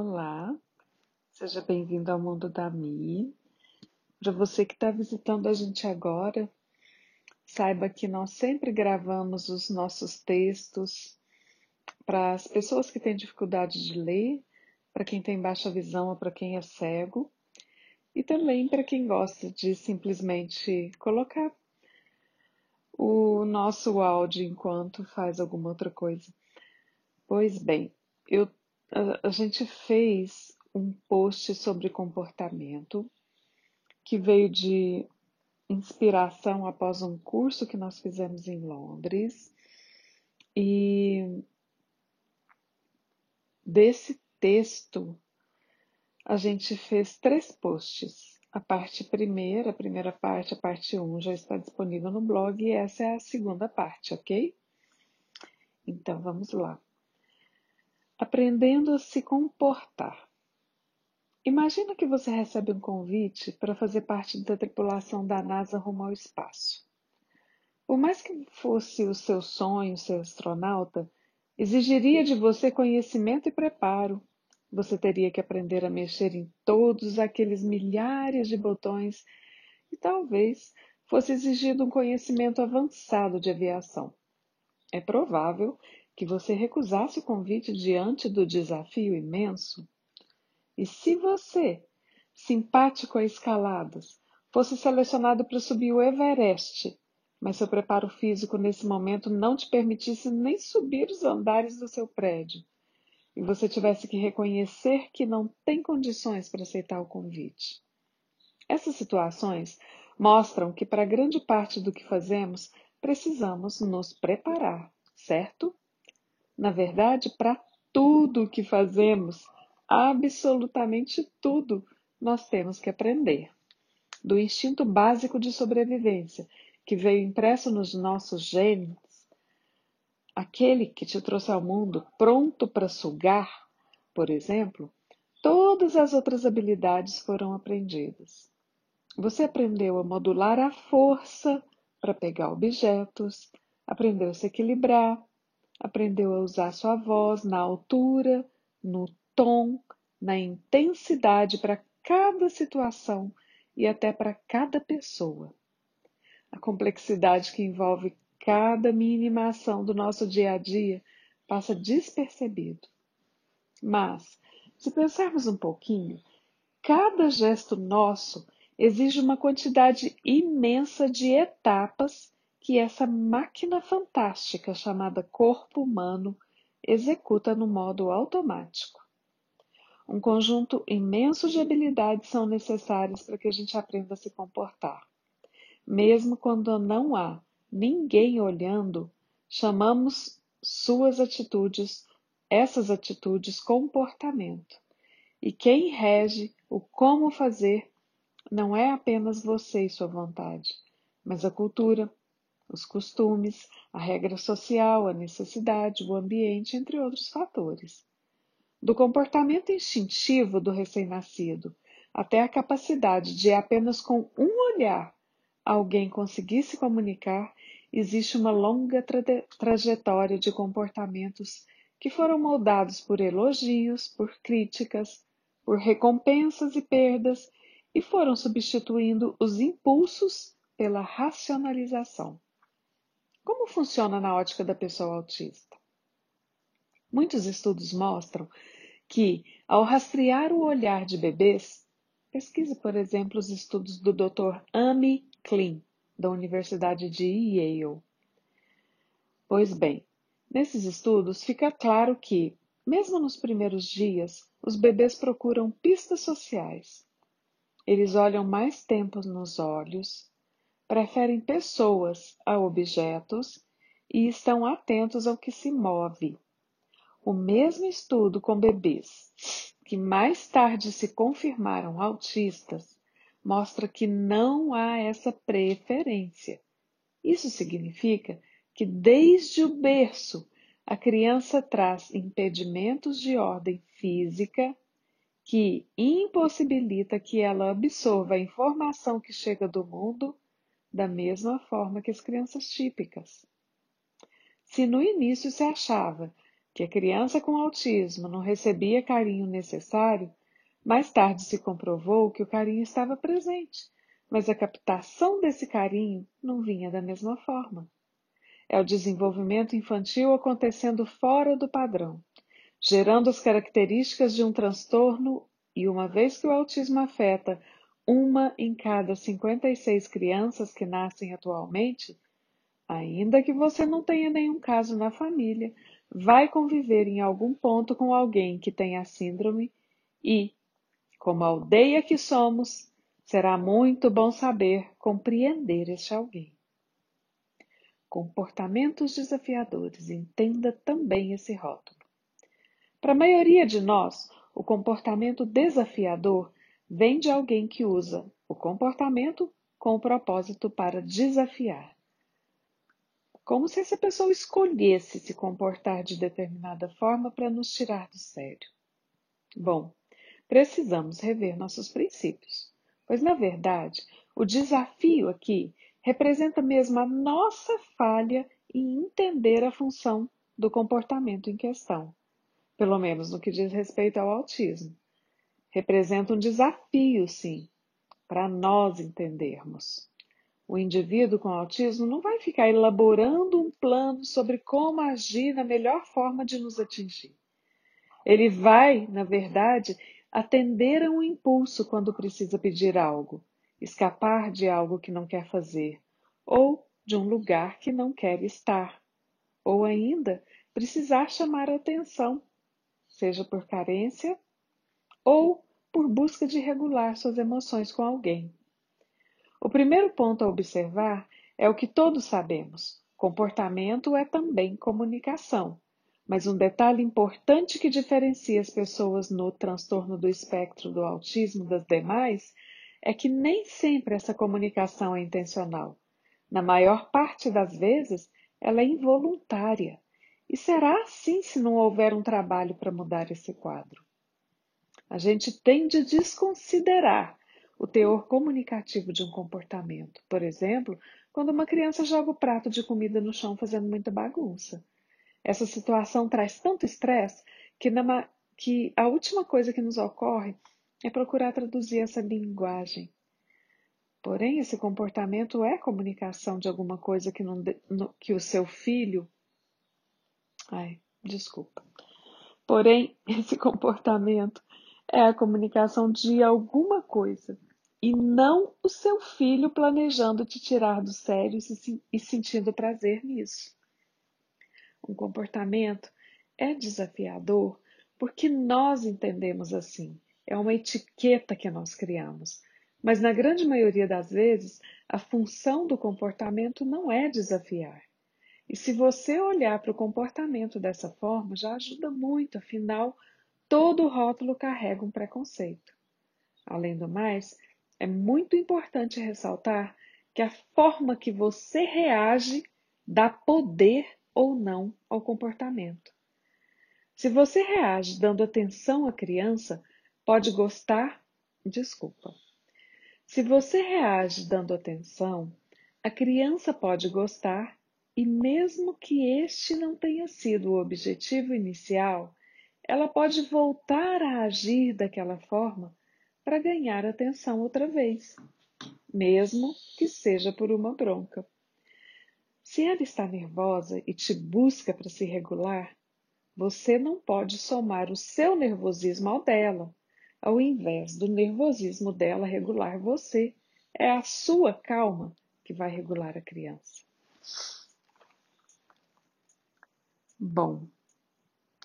Olá, seja bem-vindo ao mundo da Mi. Para você que está visitando a gente agora, saiba que nós sempre gravamos os nossos textos para as pessoas que têm dificuldade de ler, para quem tem baixa visão ou para quem é cego, e também para quem gosta de simplesmente colocar o nosso áudio enquanto faz alguma outra coisa. Pois bem, eu a, gente fez um post sobre comportamento que veio de inspiração após um curso que nós fizemos em Londres. E desse texto, a gente fez três posts. A parte primeira, a primeira parte, a parte 1 um, já está disponível no blog e essa é a segunda parte, ok? Então vamos lá aprendendo a se comportar. Imagina que você recebe um convite para fazer parte da tripulação da NASA rumo ao espaço. Por mais que fosse o seu sonho ser astronauta, exigiria de você conhecimento e preparo. Você teria que aprender a mexer em todos aqueles milhares de botões e talvez fosse exigido um conhecimento avançado de aviação. É provável que você recusasse o convite diante do desafio imenso? E se você, simpático a escaladas, fosse selecionado para subir o Everest, mas seu preparo físico nesse momento não te permitisse nem subir os andares do seu prédio, e você tivesse que reconhecer que não tem condições para aceitar o convite? Essas situações mostram que, para grande parte do que fazemos, precisamos nos preparar, certo? Na verdade, para tudo o que fazemos, absolutamente tudo, nós temos que aprender. Do instinto básico de sobrevivência, que veio impresso nos nossos genes, aquele que te trouxe ao mundo pronto para sugar, por exemplo, todas as outras habilidades foram aprendidas. Você aprendeu a modular a força para pegar objetos, aprendeu a se equilibrar, aprendeu a usar sua voz na altura, no tom, na intensidade para cada situação e até para cada pessoa. A complexidade que envolve cada mínima ação do nosso dia a dia passa despercebido. Mas, se pensarmos um pouquinho, cada gesto nosso exige uma quantidade imensa de etapas que essa máquina fantástica chamada corpo humano executa no modo automático. Um conjunto imenso de habilidades são necessárias para que a gente aprenda a se comportar. Mesmo quando não há ninguém olhando, chamamos suas atitudes, essas atitudes, comportamento. E quem rege o como fazer não é apenas você e sua vontade, mas a cultura, os costumes, a regra social, a necessidade, o ambiente, entre outros fatores. Do comportamento instintivo do recém-nascido até a capacidade de apenas com um olhar alguém conseguir se comunicar, existe uma longa tra trajetória de comportamentos que foram moldados por elogios, por críticas, por recompensas e perdas e foram substituindo os impulsos pela racionalização. Como funciona na ótica da pessoa autista? Muitos estudos mostram que, ao rastrear o olhar de bebês, pesquise, por exemplo, os estudos do Dr. Amy Klein, da Universidade de Yale. Pois bem, nesses estudos fica claro que, mesmo nos primeiros dias, os bebês procuram pistas sociais. Eles olham mais tempo nos olhos, preferem pessoas a objetos e estão atentos ao que se move. O mesmo estudo com bebês, que mais tarde se confirmaram autistas, mostra que não há essa preferência. Isso significa que desde o berço a criança traz impedimentos de ordem física que impossibilita que ela absorva a informação que chega do mundo da mesma forma que as crianças típicas. Se no início se achava que a criança com autismo não recebia carinho necessário, mais tarde se comprovou que o carinho estava presente, mas a captação desse carinho não vinha da mesma forma. É o desenvolvimento infantil acontecendo fora do padrão, gerando as características de um transtorno, e uma vez que o autismo afeta uma em cada 56 crianças que nascem atualmente, ainda que você não tenha nenhum caso na família, vai conviver em algum ponto com alguém que tem a síndrome e, como aldeia que somos, será muito bom saber compreender este alguém. Comportamentos desafiadores, entenda também esse rótulo. Para a maioria de nós, o comportamento desafiador vem de alguém que usa o comportamento com o propósito para desafiar como se essa pessoa escolhesse se comportar de determinada forma para nos tirar do sério. Bom, precisamos rever nossos princípios, pois na verdade o desafio aqui representa mesmo a nossa falha em entender a função do comportamento em questão, pelo menos no que diz respeito ao autismo. Representa um desafio, sim, para nós entendermos. O indivíduo com autismo não vai ficar elaborando um plano sobre como agir na melhor forma de nos atingir. Ele vai, na verdade, atender a um impulso quando precisa pedir algo, escapar de algo que não quer fazer, ou de um lugar que não quer estar, ou ainda precisar chamar a atenção, seja por carência ou por busca de regular suas emoções com alguém. O primeiro ponto a observar é o que todos sabemos: comportamento é também comunicação. Mas um detalhe importante que diferencia as pessoas no transtorno do espectro do autismo das demais é que nem sempre essa comunicação é intencional. Na maior parte das vezes, ela é involuntária. E será assim se não houver um trabalho para mudar esse quadro. A gente tende a desconsiderar o teor comunicativo de um comportamento. Por exemplo, quando uma criança joga o prato de comida no chão fazendo muita bagunça. Essa situação traz tanto estresse que, que a última coisa que nos ocorre é procurar traduzir essa linguagem. Porém, esse comportamento é comunicação de alguma coisa que, não, no, que o seu filho. Ai, desculpa. Porém, esse comportamento é a comunicação de alguma coisa e não o seu filho planejando te tirar do sério e sentindo prazer nisso. Um comportamento é desafiador porque nós entendemos assim. É uma etiqueta que nós criamos. Mas na grande maioria das vezes, a função do comportamento não é desafiar. E se você olhar para o comportamento dessa forma, já ajuda muito, afinal, todo rótulo carrega um preconceito. Além do mais, é muito importante ressaltar que a forma que você reage dá poder ou não ao comportamento. Se você reage dando atenção à criança, pode gostar. Desculpa. Se você reage dando atenção, a criança pode gostar e, mesmo que este não tenha sido o objetivo inicial, ela pode voltar a agir daquela forma para ganhar atenção outra vez, mesmo que seja por uma bronca. Se ela está nervosa e te busca para se regular, você não pode somar o seu nervosismo ao dela, ao invés do nervosismo dela regular você. É a sua calma que vai regular a criança. Bom,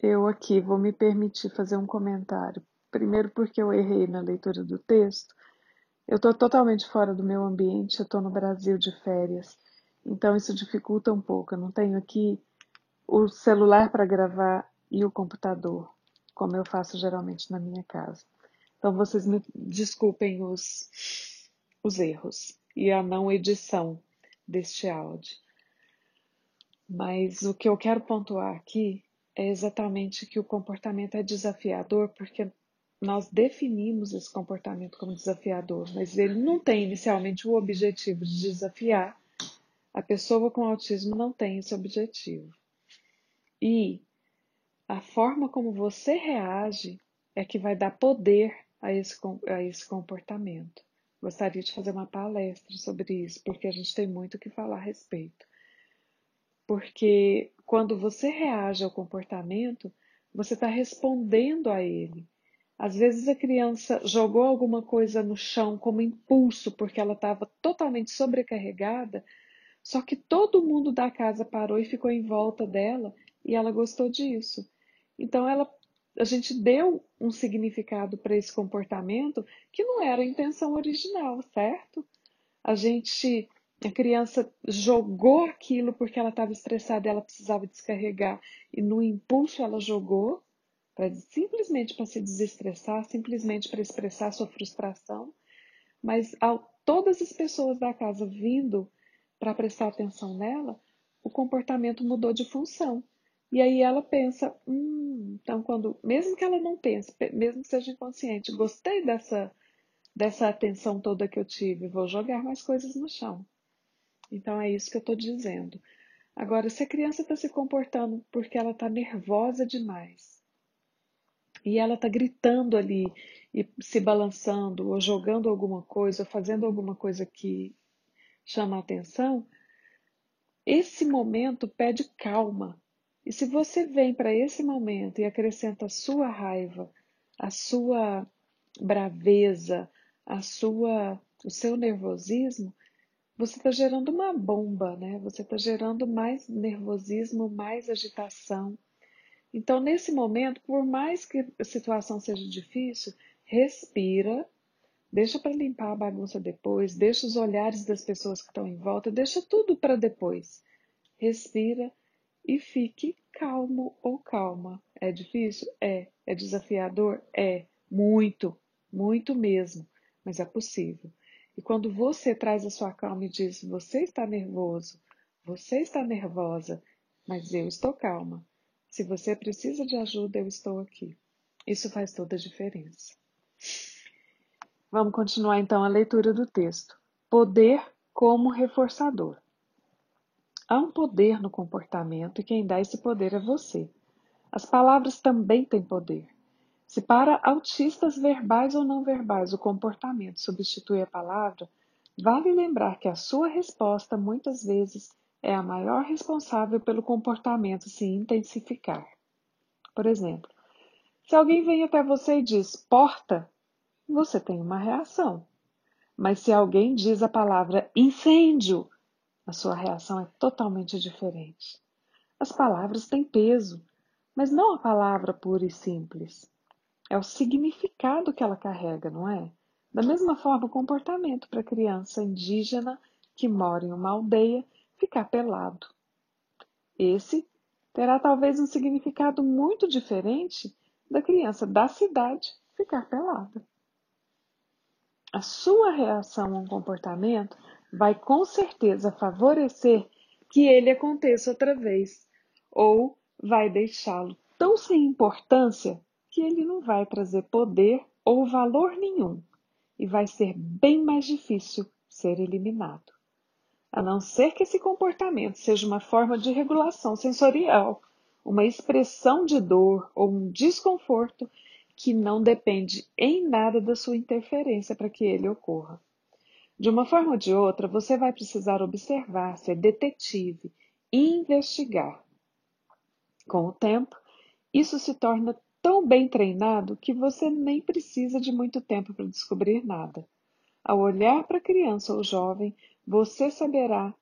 eu aqui vou me permitir fazer um comentário Primeiro, porque eu errei na leitura do texto. Eu estou totalmente fora do meu ambiente, eu estou no Brasil de férias, então isso dificulta um pouco. Eu não tenho aqui o celular para gravar e o computador, como eu faço geralmente na minha casa. Então vocês me desculpem os, os erros e a não edição deste áudio. Mas o que eu quero pontuar aqui é exatamente que o comportamento é desafiador porque nós definimos esse comportamento como desafiador, mas ele não tem inicialmente o objetivo de desafiar. A pessoa com autismo não tem esse objetivo. E a forma como você reage é que vai dar poder a esse, a esse comportamento. Gostaria de fazer uma palestra sobre isso, porque a gente tem muito o que falar a respeito. Porque quando você reage ao comportamento, você está respondendo a ele. Às vezes a criança jogou alguma coisa no chão como impulso, porque ela estava totalmente sobrecarregada, só que todo mundo da casa parou e ficou em volta dela e ela gostou disso. Então ela, a gente deu um significado para esse comportamento que não era a intenção original, certo? A gente, a criança jogou aquilo porque ela estava estressada ela precisava descarregar e no impulso ela jogou para simplesmente para se desestressar, simplesmente para expressar sua frustração, mas ao todas as pessoas da casa vindo para prestar atenção nela, o comportamento mudou de função. E aí ela pensa, hum, então quando, mesmo que ela não pense, mesmo que seja inconsciente, gostei dessa, dessa atenção toda que eu tive, vou jogar mais coisas no chão. Então é isso que eu estou dizendo. Agora, se a criança está se comportando porque ela está nervosa demais e ela está gritando ali e se balançando ou jogando alguma coisa, ou fazendo alguma coisa que chama a atenção, esse momento pede calma. E se você vem para esse momento e acrescenta a sua raiva, a sua braveza, a sua, o seu nervosismo, você está gerando uma bomba, né? Você está gerando mais nervosismo, mais agitação. Então, nesse momento, por mais que a situação seja difícil, respira, deixa para limpar a bagunça depois, deixa os olhares das pessoas que estão em volta, deixa tudo para depois. Respira e fique calmo ou calma. É difícil? É. É desafiador? É. Muito, muito mesmo, mas é possível. E quando você traz a sua calma e diz: Você está nervoso, você está nervosa, mas eu estou calma. Se você precisa de ajuda, eu estou aqui. Isso faz toda a diferença. Vamos continuar então a leitura do texto. Poder como reforçador. Há um poder no comportamento e quem dá esse poder é você. As palavras também têm poder. Se para autistas verbais ou não verbais o comportamento substitui a palavra, vale lembrar que a sua resposta muitas vezes é a maior responsável pelo comportamento se intensificar. Por exemplo, se alguém vem até você e diz porta, você tem uma reação. Mas se alguém diz a palavra incêndio, a sua reação é totalmente diferente. As palavras têm peso, mas não a palavra pura e simples. É o significado que ela carrega, não é? Da mesma forma, o comportamento para a criança indígena que mora em uma aldeia ficar pelado. Esse terá talvez um significado muito diferente da criança da cidade ficar pelada. A sua reação a um comportamento vai com certeza favorecer que ele aconteça outra vez, ou vai deixá-lo tão sem importância que ele não vai trazer poder ou valor nenhum e vai ser bem mais difícil ser eliminado. A não ser que esse comportamento seja uma forma de regulação sensorial, uma expressão de dor ou um desconforto que não depende em nada da sua interferência para que ele ocorra. De uma forma ou de outra, você vai precisar observar, ser detetive, investigar. Com o tempo, isso se torna tão bem treinado que você nem precisa de muito tempo para descobrir nada. Ao olhar para a criança ou jovem, você saberá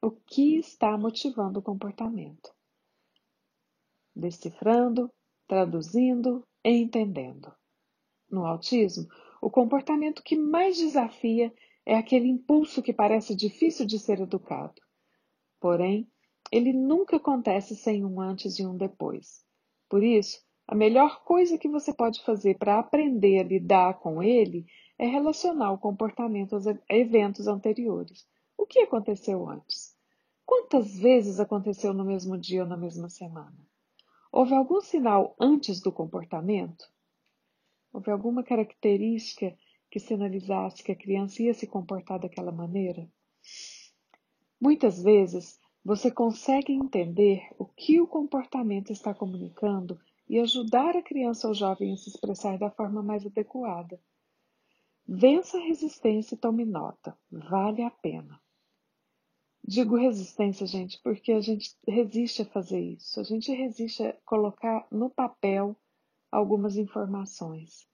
o que está motivando o comportamento. Decifrando, traduzindo e entendendo. No autismo, o comportamento que mais desafia é aquele impulso que parece difícil de ser educado. Porém, ele nunca acontece sem um antes e um depois. Por isso, a melhor coisa que você pode fazer para aprender a lidar com ele é relacionar o comportamento aos eventos anteriores. O que aconteceu antes? Quantas vezes aconteceu no mesmo dia ou na mesma semana? Houve algum sinal antes do comportamento? Houve alguma característica que sinalizasse que a criança ia se comportar daquela maneira? Muitas vezes você consegue entender o que o comportamento está comunicando e ajudar a criança ou jovem a se expressar da forma mais adequada. Vença a resistência e tome nota. Vale a pena. Digo resistência, gente, porque a gente resiste a fazer isso. A gente resiste a colocar no papel algumas informações.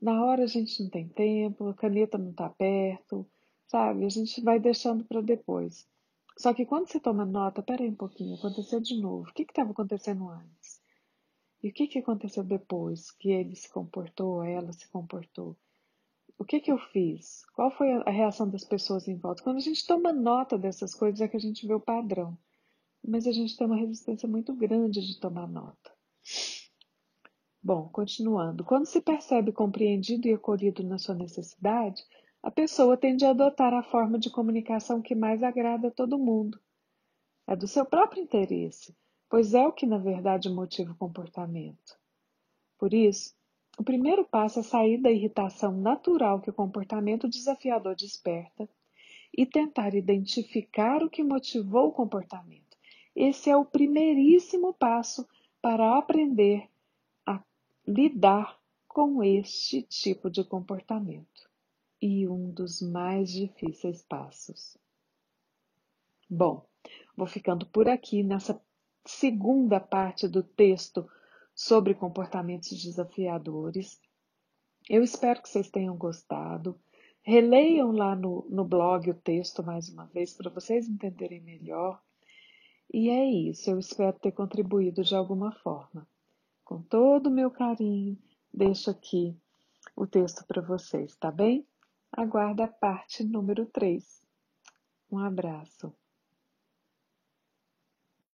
Na hora a gente não tem tempo, a caneta não está perto, sabe? A gente vai deixando para depois. Só que quando você toma nota, peraí um pouquinho, aconteceu de novo. O que estava acontecendo antes? E o que, que aconteceu depois que ele se comportou, ela se comportou? O que, que eu fiz? Qual foi a reação das pessoas em volta? Quando a gente toma nota dessas coisas, é que a gente vê o padrão. Mas a gente tem uma resistência muito grande de tomar nota. Bom, continuando. Quando se percebe compreendido e acolhido na sua necessidade, a pessoa tende a adotar a forma de comunicação que mais agrada a todo mundo. É do seu próprio interesse, pois é o que na verdade motiva o comportamento. Por isso, o primeiro passo é sair da irritação natural que o comportamento desafiador desperta e tentar identificar o que motivou o comportamento. Esse é o primeiríssimo passo para aprender a lidar com este tipo de comportamento e um dos mais difíceis passos. Bom, vou ficando por aqui nessa segunda parte do texto sobre comportamentos desafiadores. Eu espero que vocês tenham gostado. Releiam lá no, no blog o texto mais uma vez para vocês entenderem melhor. E é isso, eu espero ter contribuído de alguma forma. Com todo o meu carinho, deixo aqui o texto para vocês, tá bem? Aguarda a parte número 3. Um abraço.